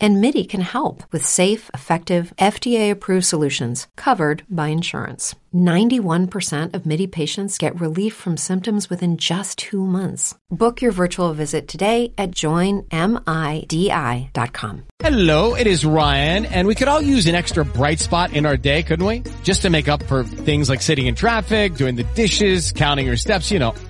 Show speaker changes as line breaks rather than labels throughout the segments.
And MIDI can help with safe, effective, FDA approved solutions covered by insurance. 91% of MIDI patients get relief from symptoms within just two months. Book your virtual visit today at joinmidi.com.
Hello, it is Ryan, and we could all use an extra bright spot in our day, couldn't we? Just to make up for things like sitting in traffic, doing the dishes, counting your steps, you know,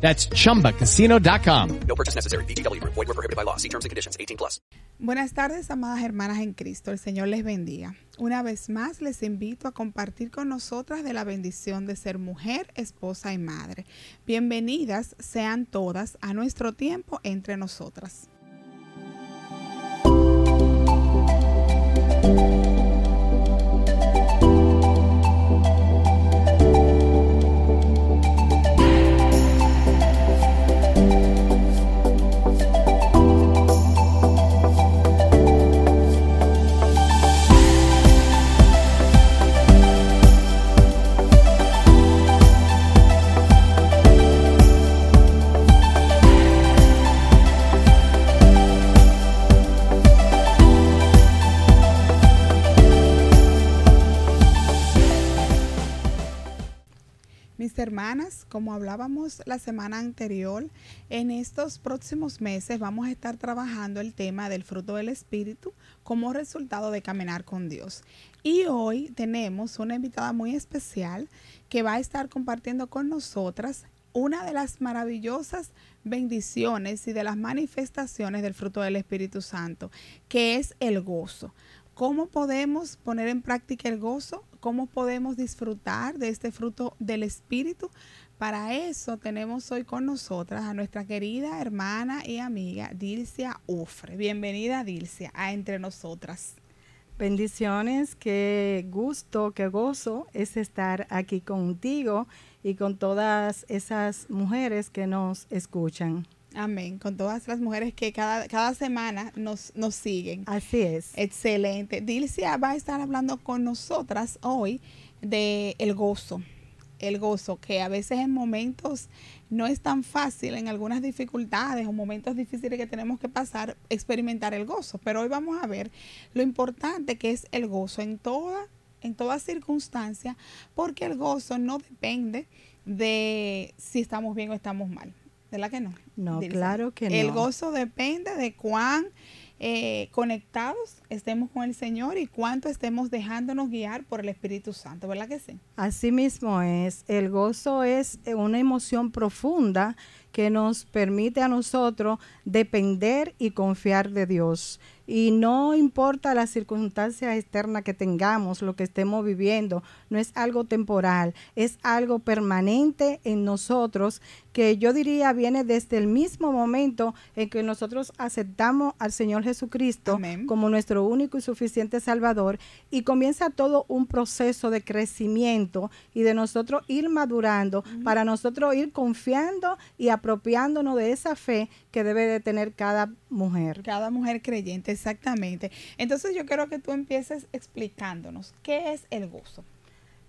That's chumbacasino.com.
No purchase necessary. BGW. Void were prohibited by law. See terms and conditions. 18 plus.
Buenas tardes, amadas hermanas en Cristo. El Señor les bendiga. Una vez más les invito a compartir con nosotras de la bendición de ser mujer, esposa y madre. Bienvenidas sean todas a nuestro tiempo entre nosotras. Como hablábamos la semana anterior, en estos próximos meses vamos a estar trabajando el tema del fruto del Espíritu como resultado de caminar con Dios. Y hoy tenemos una invitada muy especial que va a estar compartiendo con nosotras una de las maravillosas bendiciones y de las manifestaciones del fruto del Espíritu Santo, que es el gozo. ¿Cómo podemos poner en práctica el gozo? ¿Cómo podemos disfrutar de este fruto del Espíritu? Para eso tenemos hoy con nosotras a nuestra querida hermana y amiga Dilcia Ufre. Bienvenida Dilcia a Entre Nosotras.
Bendiciones, qué gusto, qué gozo es estar aquí contigo y con todas esas mujeres que nos escuchan.
Amén. Con todas las mujeres que cada, cada semana nos, nos siguen.
Así es.
Excelente. Dilcia va a estar hablando con nosotras hoy de el gozo. El gozo, que a veces en momentos no es tan fácil, en algunas dificultades o momentos difíciles que tenemos que pasar, experimentar el gozo. Pero hoy vamos a ver lo importante que es el gozo en toda, en toda circunstancia, porque el gozo no depende de si estamos bien o estamos mal. ¿Verdad que no?
No, claro que no.
El gozo depende de cuán eh, conectados estemos con el Señor y cuánto estemos dejándonos guiar por el Espíritu Santo, ¿verdad que sí?
Así mismo es. El gozo es una emoción profunda que nos permite a nosotros depender y confiar de Dios. Y no importa la circunstancia externa que tengamos, lo que estemos viviendo, no es algo temporal, es algo permanente en nosotros que yo diría viene desde el mismo momento en que nosotros aceptamos al Señor Jesucristo
Amén.
como nuestro único y suficiente Salvador y comienza todo un proceso de crecimiento y de nosotros ir madurando para nosotros ir confiando y apropiándonos de esa fe que debe de tener cada mujer.
Cada mujer creyente, exactamente. Entonces yo quiero que tú empieces explicándonos qué es el gozo.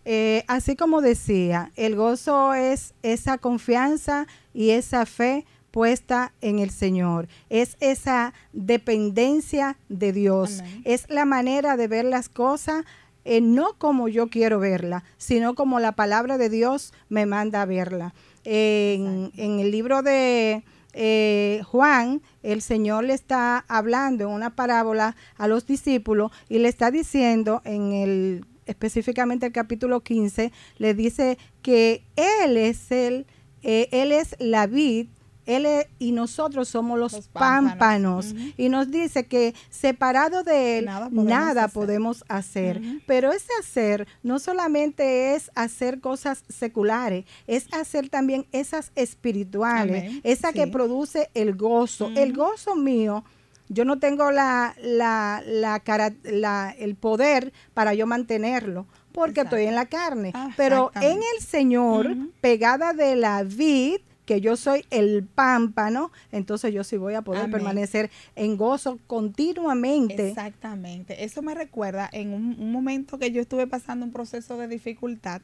Eh, así como decía, el gozo es esa confianza y esa fe puesta en el Señor. Es esa dependencia de Dios.
Amén.
Es la manera de ver las cosas eh, no como yo quiero verla, sino como la palabra de Dios me manda a verla. En, en el libro de eh, Juan, el Señor le está hablando en una parábola a los discípulos y le está diciendo en el específicamente el capítulo 15, le dice que Él es el, eh, Él es la vid, Él es- y nosotros somos los,
Los pámpanos.
Y nos dice que separado de Él,
Nada
nada
podemos
podemos,
hacer.
Pero ese hacer no solamente es hacer cosas seculares, es hacer también esas espirituales,
Amén.
esa que produce el gozo. El gozo mío yo no tengo la, la, la, cara, la el poder para yo mantenerlo porque estoy en la carne.
Ah,
Pero en el Señor, pegada de la vid, que yo soy el pámpano, entonces yo sí voy a poder
Amén.
permanecer en gozo continuamente.
Exactamente. Eso me recuerda en un, un momento que yo estuve pasando un proceso de dificultad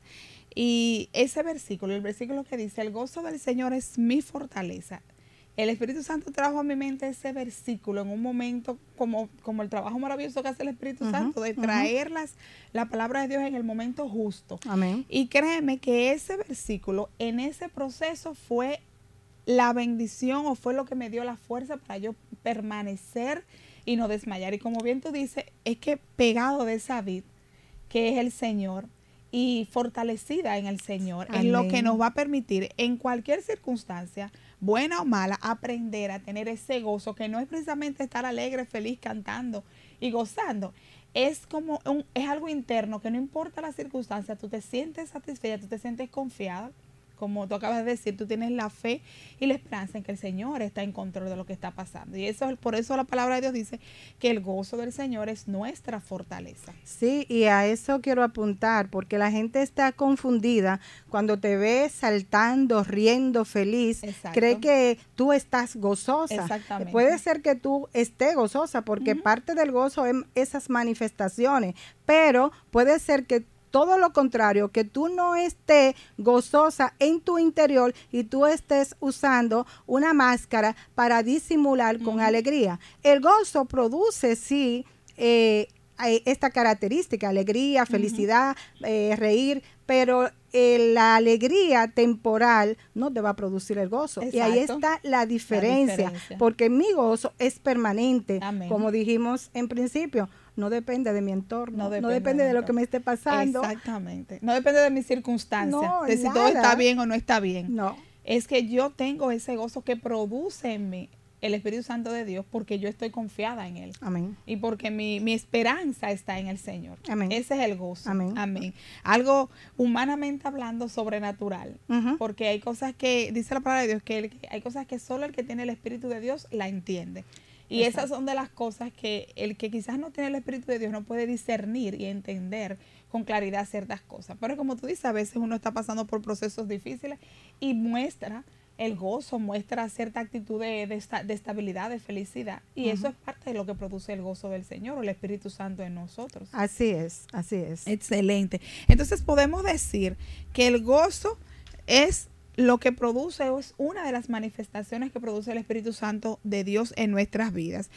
y ese versículo, el versículo que dice, el gozo del Señor es mi fortaleza. El Espíritu Santo trajo a mi mente ese versículo en un momento como, como el trabajo maravilloso que hace el Espíritu Santo, de traer las- la palabra de Dios en el momento justo.
Amén.
Y créeme que ese versículo en ese proceso fue la bendición o fue lo que me dio la fuerza para yo permanecer y no desmayar. Y como bien tú dices, es que pegado de esa vid, que es el Señor, y fortalecida en el Señor, es lo que
Amén.
nos va a permitir en cualquier circunstancia, buena o mala, aprender a tener ese gozo, que no es precisamente estar alegre, feliz, cantando y gozando. Es como un, es algo interno que no importa la circunstancia, tú te sientes satisfecha, tú te sientes confiada, como tú acabas de decir, tú tienes la fe y la esperanza en que el Señor está en control de lo que está pasando. Y eso es por eso la palabra de Dios dice que el gozo del Señor es nuestra fortaleza.
Sí, y a eso quiero apuntar, porque la gente está confundida cuando te ve saltando, riendo, feliz,
Exacto.
cree que tú estás gozosa.
Exactamente.
Puede ser que tú estés gozosa, porque parte del gozo es esas manifestaciones, pero puede ser que todo lo contrario, que tú no estés gozosa en tu interior y tú estés usando una máscara para disimular con alegría. El gozo produce, sí, eh, eh, esta característica, alegría, felicidad, eh, reír, pero eh, la alegría temporal no te va a producir el gozo. Y ahí está la diferencia,
diferencia.
porque mi gozo es permanente,
Amén.
como dijimos en principio, no depende de mi entorno, no
No
depende, de
de
lo que me esté pasando.
Exactamente. No depende de mis circunstancias,
No,
de si todo
nada.
está bien o no está bien.
No.
Es que yo tengo ese gozo que produce en mí el Espíritu Santo de Dios porque yo estoy confiada en Él.
Amén.
Y porque mi, mi esperanza está en el Señor.
Amén.
Ese es el gozo.
Amén.
Algo humanamente hablando sobrenatural. Porque hay cosas que, dice la palabra de Dios, que el- hay cosas que solo el que tiene el Espíritu de Dios la entiende. Y esas son de las cosas que el que quizás no tiene el Espíritu de Dios no puede discernir y entender con claridad ciertas cosas. Pero como tú dices, a veces uno está pasando por procesos difíciles y muestra el gozo, muestra cierta actitud de, de esta- de estabilidad, de felicidad. Y eso es parte de lo que produce el gozo del Señor o el Espíritu Santo en nosotros.
Así es, así es.
Excelente. Entonces podemos decir que el gozo es lo que produce, es una de las manifestaciones que produce el Espíritu Santo de Dios en nuestras vidas.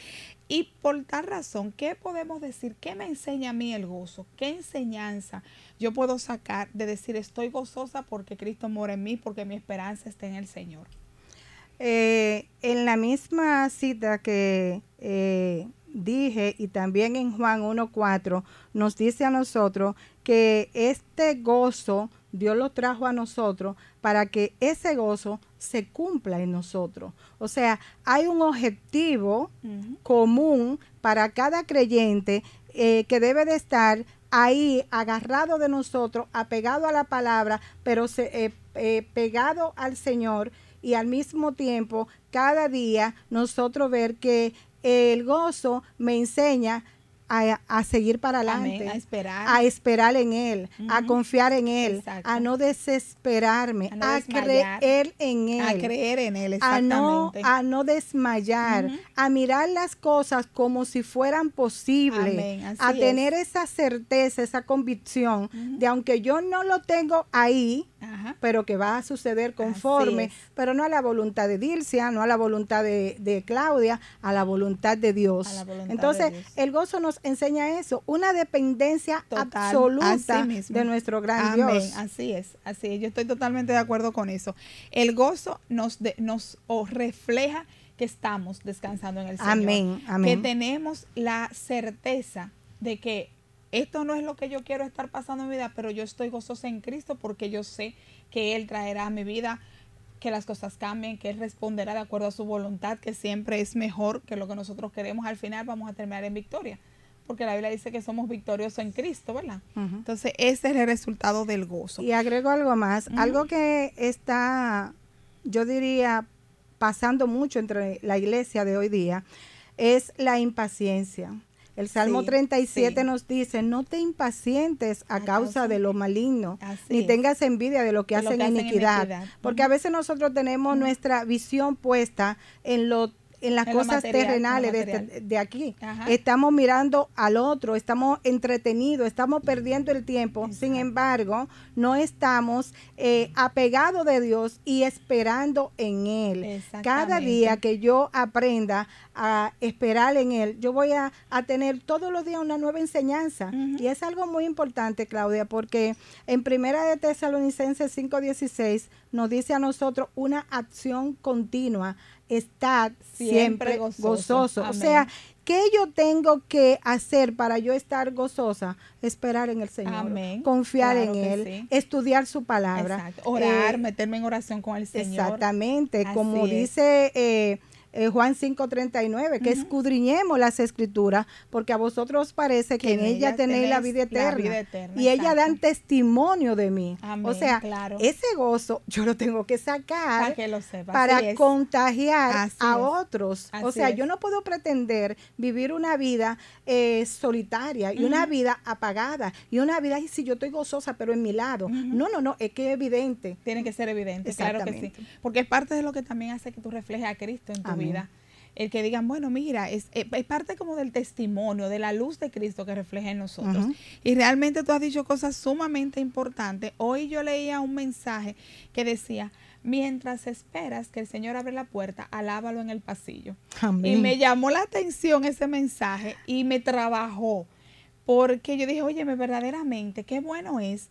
Y por tal razón, ¿qué podemos decir? ¿Qué me enseña a mí el gozo? ¿Qué enseñanza yo puedo sacar de decir estoy gozosa porque Cristo mora en mí, porque mi esperanza está en el Señor?
Eh, en la misma cita que eh, dije y también en Juan 1.4 nos dice a nosotros que este gozo Dios lo trajo a nosotros para que ese gozo se cumpla en nosotros. O sea, hay un objetivo común para cada creyente eh, que debe de estar ahí agarrado de nosotros, apegado a la palabra, pero se- eh, eh, pegado al Señor y al mismo tiempo cada día nosotros ver que el gozo me enseña a, a seguir para adelante,
Amén, a esperar.
a esperar en Él, a confiar en Él,
Exacto.
a no desesperarme,
A no
a,
desmayar.
creer en Él
A creer en Él,
a no, a no desmayar, a mirar las cosas como si fueran posibles, a
es.
tener esa certeza, esa convicción de aunque yo no lo tengo ahí. Pero que va a suceder conforme, pero no a la voluntad de Dilcia, no a la voluntad de, de Claudia, a la voluntad de Dios.
Voluntad
Entonces,
de Dios.
el gozo nos enseña eso, una dependencia
Total,
absoluta de nuestro gran
Amén,
Dios.
Así es, así es. Yo estoy totalmente de acuerdo con eso. El gozo nos, de- nos refleja que estamos descansando en el Señor.
Amén, amén.
Que tenemos la certeza de que esto no es lo que yo quiero estar pasando en mi vida, pero yo estoy gozosa en Cristo porque yo sé que Él traerá a mi vida que las cosas cambien, que Él responderá de acuerdo a su voluntad, que siempre es mejor que lo que nosotros queremos. Al final vamos a terminar en victoria, porque la Biblia dice que somos victoriosos en Cristo, ¿verdad? Entonces, ese es el resultado del gozo.
Y agrego algo más, algo que está, yo diría, pasando mucho entre la iglesia de hoy día, es la impaciencia. El Salmo
Sí,
37
sí.
nos dice, no te impacientes a,
A
causa,
causa
de lo maligno,
Así
ni
es.
tengas envidia de lo que
De lo
hacen
que hacen
iniquidad.
iniquidad.
Porque a veces nosotros tenemos nuestra visión puesta en lo en las
En lo
cosas
material, lo
terrenales de, este- de aquí.
Ajá.
Estamos mirando al otro, estamos entretenidos, estamos perdiendo el tiempo. Sin embargo, no estamos eh, apegados de Dios y esperando en Él. Cada día que yo aprenda a esperar en Él, yo voy a, a tener todos los días una nueva enseñanza. Y es algo muy importante, Claudia, porque en Primera de Tesalonicenses 5:16 nos dice a nosotros una acción continua, estar siempre,
Siempre
gozoso.
gozoso.
O sea, ¿qué yo tengo que hacer para yo estar gozosa? Esperar en el Señor,
Amén.
confiar
Claro
en Él,
sí.
estudiar su palabra.
Exacto. Orar,
Eh,
meterme en oración con el Señor.
Exactamente,
Así
como
es.
dice eh, eh, Juan 5:39, que escudriñemos las escrituras, porque a vosotros os parece que,
Que
en ella tenéis la vida
la
eterna.
vida eterna,
y ellas
exacto.
dan testimonio de mí. o
Amén,
sea,
claro.
ese gozo yo lo tengo que sacar
Para que lo sepa.
para
así es.
contagiar
Así
a
es.
otros. o sea,
es.
yo no puedo pretender vivir una vida eh, solitaria y una vida apagada y una vida, y si yo estoy gozosa, pero en mi lado. No, no, no, es que es evidente.
Tiene que ser evidente, claro que sí. Porque es parte de lo que también hace que tú reflejes a Cristo en tu
Amén.
Vida. El que digan, bueno, mira, es, es- es parte como del testimonio, de la luz de Cristo que refleja en nosotros. Y realmente tú has dicho cosas sumamente importantes. Hoy yo leía un mensaje que decía, mientras esperas que el Señor abre la puerta, alábalo en el pasillo.
Amén.
Y me llamó la atención ese mensaje y me trabajó. Porque yo dije, oye, verdaderamente, qué bueno es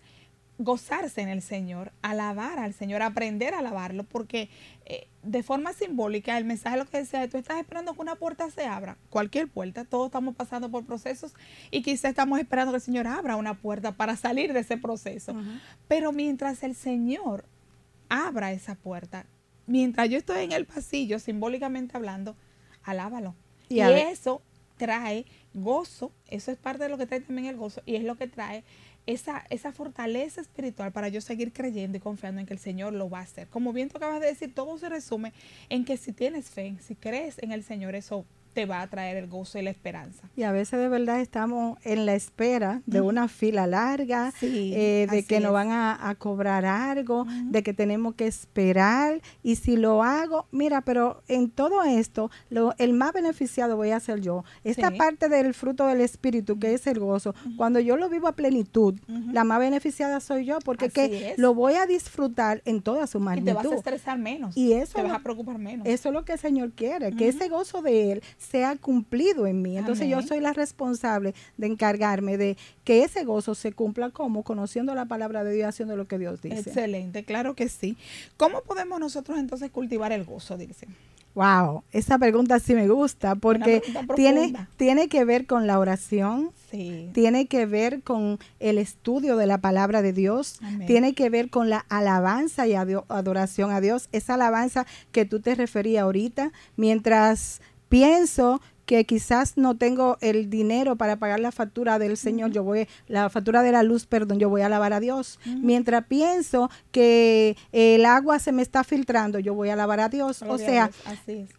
gozarse en el Señor, alabar al Señor, aprender a alabarlo, porque eh, de forma simbólica el mensaje lo que decía, tú estás esperando que una puerta se abra, cualquier puerta, todos estamos pasando por procesos y quizá estamos esperando que el Señor abra una puerta para salir de ese proceso. Pero mientras el Señor abra esa puerta, mientras yo estoy en el pasillo, simbólicamente hablando, alábalo.
Y
Y, eso trae gozo, eso es parte de lo que trae también el gozo, y es lo que trae esa, esa fortaleza espiritual para yo seguir creyendo y confiando en que el Señor lo va a hacer. Como bien tú acabas de decir, todo se resume en que si tienes fe, si crees en el Señor, eso te va a traer el gozo y la esperanza.
Y a veces de verdad estamos en la espera de una fila larga,
Sí,
eh, de que nos
es.
van a, a cobrar algo, de que tenemos que esperar. Y si lo hago, mira, pero en todo esto, lo, el más beneficiado voy a ser yo. Esta
Sí.
parte del fruto del Espíritu, que es el gozo, cuando yo lo vivo a plenitud, la más beneficiada soy yo, porque
Así
que
es.
lo voy a disfrutar en toda su
Y te
magnitud.
vas a estresar menos.
Y eso
te vas
lo-
a preocupar menos.
Eso es lo que el Señor quiere, que ese gozo de Él sea cumplido en mí. Entonces yo soy la responsable de encargarme de que ese gozo se cumpla como conociendo la palabra de Dios, y haciendo lo que Dios dice.
Excelente, claro que sí. ¿Cómo podemos nosotros entonces cultivar el gozo, dice?
Wow, esa pregunta sí me gusta porque tiene, tiene que ver con la oración,
Sí.
tiene que ver con el estudio de la palabra de Dios,
Amén.
tiene que ver con la alabanza y adoración a Dios, esa alabanza que tú te referías ahorita, mientras pienso que quizás no tengo el dinero para pagar la factura del Señor, yo voy, la factura de la luz, perdón, yo voy a alabar a Dios. Mientras pienso que el agua se me está filtrando, yo voy a alabar a Dios.
Gloria
o sea.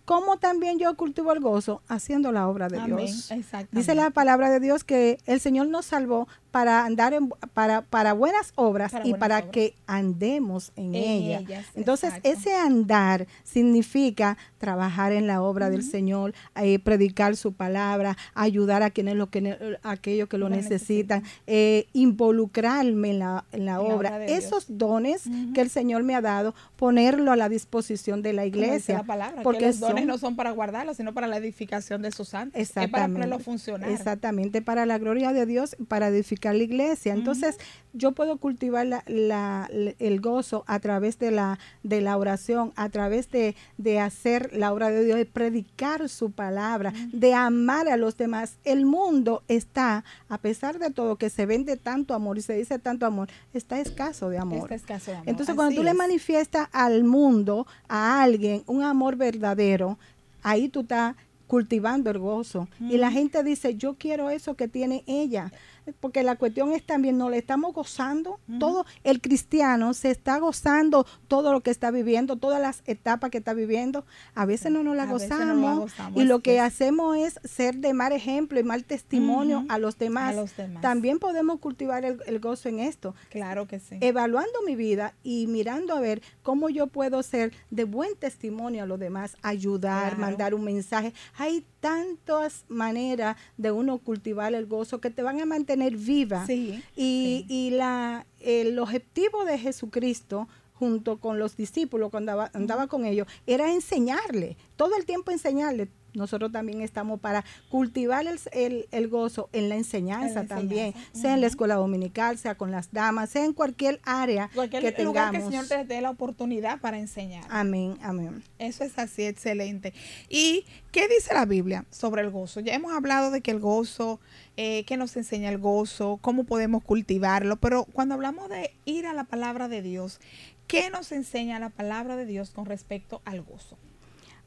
¿Cómo también yo cultivo el gozo? Haciendo la obra de
Amén,
Dios. Dice la palabra de Dios que el Señor nos salvó para andar en, para, para buenas obras
Para
y
buenas
para
obras.
que andemos en,
En
ella.
ellas,
Entonces,
exacto.
ese andar significa trabajar en la obra del Señor, eh, predicar su palabra, ayudar a quienes lo que a aquellos que lo
Lo
necesitan, eh, involucrarme en la, en la
la
obra. Esos dones que el Señor me ha dado, ponerlo a la disposición de la iglesia.
la palabra,
porque
que los dones
son-
no son para guardarlos, sino para la edificación de sus santos. Es para
Exactamente.
ponerlo a funcionar.
Exactamente, para la gloria de Dios, para edificar la iglesia. Entonces, yo puedo cultivar la- la- la- el gozo a través de la, de la oración, a través de, de hacer la obra de Dios, de predicar su palabra, de amar a los demás. El mundo está, a pesar de todo, que se vende tanto amor y se dice tanto amor, está escaso de amor.
Es caso de amor.
Entonces, cuando tú le
es.
manifiestas al mundo, a alguien, un amor verdadero, ahí tú estás cultivando el gozo. Y la gente dice, yo quiero eso que tiene ella. Porque la cuestión es también, no le estamos gozando, todo el cristiano se está gozando todo lo que está viviendo, todas las etapas que está viviendo, a veces no nos la
no
gozamos,
la gozamos,
y lo que hacemos es ser de mal ejemplo y mal testimonio a los demás.
A los demás.
También podemos cultivar el, el gozo en esto
Claro que sí.
evaluando mi vida y mirando a ver cómo yo puedo ser de buen testimonio a los demás, ayudar,
Claro.
mandar un mensaje. Hay tantas maneras de uno cultivar el gozo que te van a mantener viva.
Sí,
Y, y la, el objetivo de Jesucristo junto con los discípulos cuando andaba, andaba con ellos era enseñarle, todo el tiempo enseñarle. Nosotros también estamos para cultivar el, el- el gozo en la enseñanza
En la
también,
enseñanza,
sea en la escuela dominical, sea con las damas, sea en cualquier área
Cualquier
que
lugar
tengamos.
que el Señor te dé la oportunidad para enseñar.
Amén, amén.
Eso es así, excelente. ¿Y qué dice la Biblia sobre el gozo? Ya hemos hablado de que el gozo, eh, qué nos enseña el gozo, cómo podemos cultivarlo, pero cuando hablamos de ir a la palabra de Dios, ¿qué nos enseña la palabra de Dios con respecto al gozo?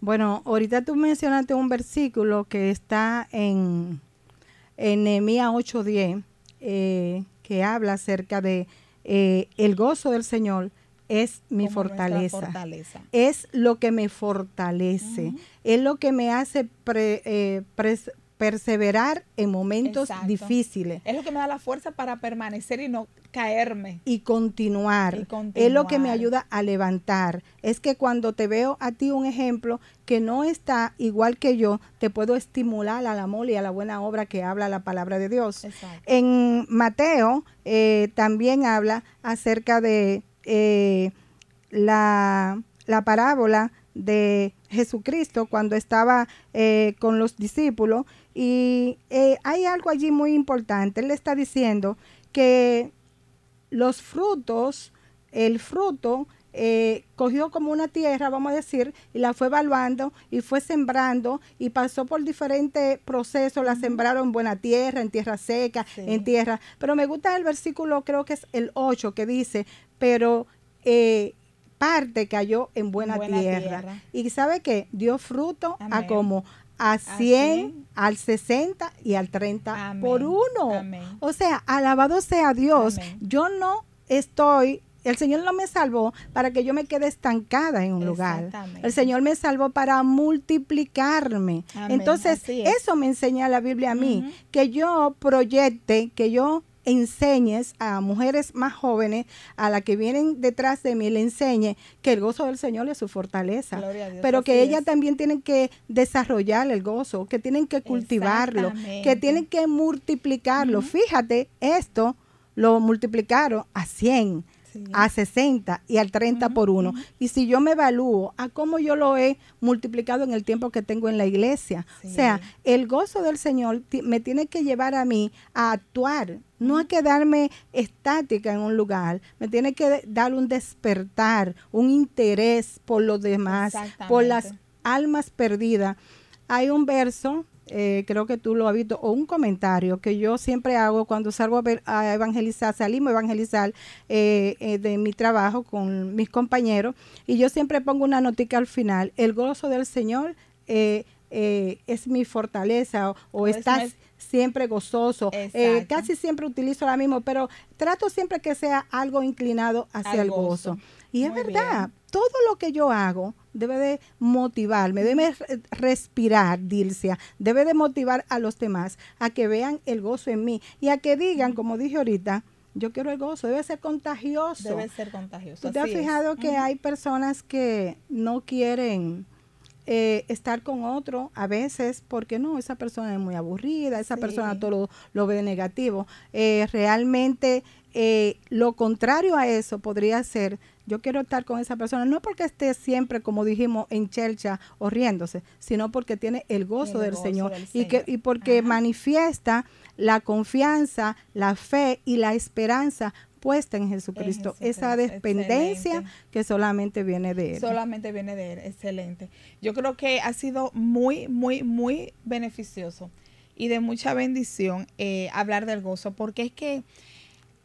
Bueno, ahorita tú mencionaste un versículo que está en, en Nehemías 8:10, eh, que habla acerca de eh, el gozo del Señor es mi fortaleza.
fortaleza.
Es lo que me fortalece, es lo que me hace pre- eh, pres- perseverar en momentos
Exacto.
difíciles.
Es lo que me da la fuerza para permanecer y no caerme.
y continuar.
Y
Es lo que me ayuda a levantar. Es que cuando te veo a ti un ejemplo que no está igual que yo, te puedo estimular al amor y a la buena obra que habla la palabra de Dios.
Exacto.
En Mateo eh, también habla acerca de eh, la, la parábola de Jesucristo cuando estaba eh, con los discípulos y eh, hay algo allí muy importante. Él le está diciendo que los frutos, el fruto eh, cogió como una tierra, vamos a decir, y la fue evaluando y fue sembrando y pasó por diferentes procesos, la sembraron en buena tierra, en tierra seca,
Sí.
en tierra. Pero me gusta el versículo, creo que es el 8, que dice, pero eh, parte cayó en buena,
Buena
tierra.
tierra.
Y sabe que dio fruto a como a 100,
100,
al 60 y al 30
Amén.
por uno.
Amén.
O sea, alabado sea Dios.
Amén.
Yo no estoy, el Señor no me salvó para que yo me quede estancada en un lugar. El Señor me salvó para multiplicarme.
Amén,
Entonces,
es.
eso me enseña la Biblia a mí, que yo proyecte, que yo enseñes a mujeres más jóvenes, a las que vienen detrás de mí, le enseñe que el gozo del Señor es su fortaleza,
Dios,
pero que ellas
es.
también tienen que desarrollar el gozo, que tienen que cultivarlo, que tienen que multiplicarlo. Fíjate, esto lo multiplicaron a 100,
Sí.
a 60 y al 30 por uno. Y si yo me evalúo a cómo yo lo he multiplicado en el tiempo que tengo en la iglesia,
Sí.
o sea, el gozo del Señor me tiene que llevar a mí a actuar, no a quedarme estática en un lugar, me tiene que dar un despertar, un interés por los demás, por las almas perdidas. Hay un verso, eh, creo que tú lo has visto, o un comentario que yo siempre hago cuando salgo a, ver- a evangelizar, salimos a evangelizar eh, eh, de mi trabajo con mis compañeros, y yo siempre pongo una notica al final, el gozo del Señor eh, es mi fortaleza, o, o estás
es-
siempre gozoso. Eh, casi siempre utilizo la misma, pero trato siempre que sea algo inclinado hacia
Al
el gozo. Y es verdad,
bien.
todo lo que yo hago debe de motivarme, debe re- respirar, Dilcia, debe de motivar a los demás a que vean el gozo en mí y a que digan, como dije ahorita, yo quiero el gozo, debe ser contagioso.
Debe ser contagioso.
¿Tú te has
es.
fijado que hay personas que no quieren eh, estar con otro a veces porque no, esa persona es muy aburrida, esa
Sí.
persona todo lo, lo ve negativo. Eh, realmente eh, lo contrario a eso podría ser, yo quiero estar con esa persona, no porque esté siempre, como dijimos, en chelcha o riéndose, sino porque tiene el gozo,
El
del,
gozo
Señor,
del
Y, que, y porque
Ajá.
manifiesta la confianza, la fe y la esperanza puesta en Jesucristo, esa
Jesucristo.
dependencia
Excelente.
que solamente viene de Él.
Solamente viene de él, excelente. Yo creo que ha sido muy, muy, muy beneficioso y de mucha bendición eh, hablar del gozo, porque es que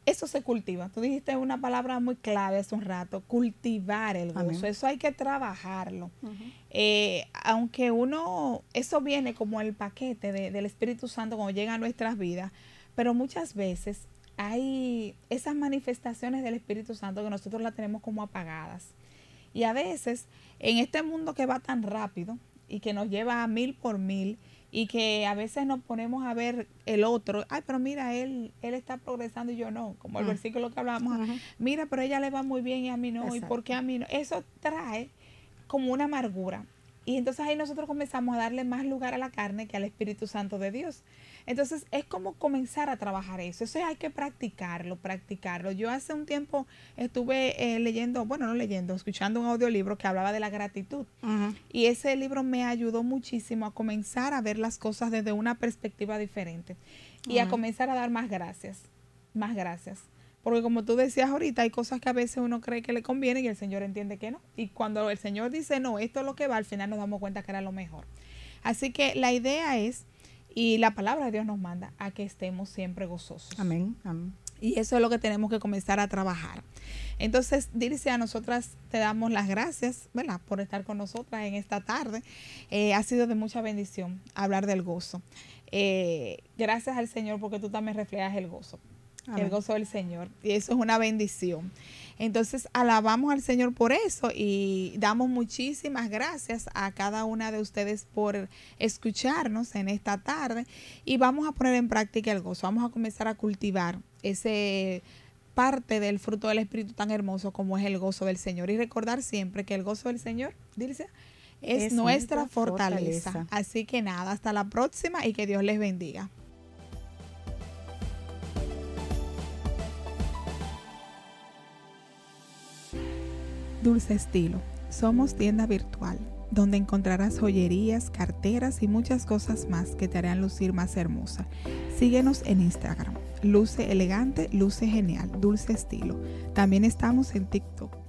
eso se cultiva. Tú dijiste una palabra muy clave hace un rato, cultivar el gozo.
Amén.
Eso hay que trabajarlo. Eh, aunque uno, eso viene como el paquete de- del Espíritu Santo cuando llega a nuestras vidas, pero muchas veces hay esas manifestaciones del Espíritu Santo que nosotros las tenemos como apagadas. Y a veces, en este mundo que va tan rápido y que nos lleva a mil por mil, y que a veces nos ponemos a ver el otro, ay, pero mira, él, él está progresando y yo no, como el
Mm.
versículo que hablábamos, mira, pero ella le va muy bien y a mí no, y por qué a mí no. Eso trae como una amargura. Y entonces ahí nosotros comenzamos a darle más lugar a la carne que al Espíritu Santo de Dios. Entonces es como comenzar a trabajar eso. Eso hay que practicarlo, practicarlo. Yo hace un tiempo estuve eh, leyendo, bueno, no leyendo, escuchando un audiolibro que hablaba de la gratitud. Y ese libro me ayudó muchísimo a comenzar a ver las cosas desde una perspectiva diferente y a comenzar a dar más gracias, más gracias. Porque como tú decías ahorita, hay cosas que a veces uno cree que le conviene y el Señor entiende que no. Y cuando el Señor dice, no, esto es lo que va, al final nos damos cuenta que era lo mejor. Así que la idea es, y la palabra de Dios nos manda, a que estemos siempre gozosos.
Amén. Amén.
Y eso es lo que tenemos que comenzar a trabajar. Entonces, Dirce, a nosotras te damos las gracias, ¿verdad? Por estar con nosotras en esta tarde. Eh, ha sido de mucha bendición hablar del gozo. Eh, gracias al Señor porque tú también reflejas el gozo. El gozo del Señor. Y eso es una bendición. Entonces, alabamos al Señor por eso y damos muchísimas gracias a cada una de ustedes por escucharnos en esta tarde y vamos a poner en práctica el gozo. Vamos a comenzar a cultivar ese parte del fruto del Espíritu tan hermoso como es el gozo del Señor y recordar siempre que el gozo del Señor, Dilce, es,
Es
nuestra
nuestra
fortaleza.
fortaleza.
Así que nada, hasta la próxima y que Dios les bendiga. Dulce Estilo. Somos tienda virtual donde encontrarás joyerías, carteras y muchas cosas más que te harán lucir más hermosa. Síguenos en Instagram. Luce elegante, luce genial, dulce estilo. También estamos en TikTok.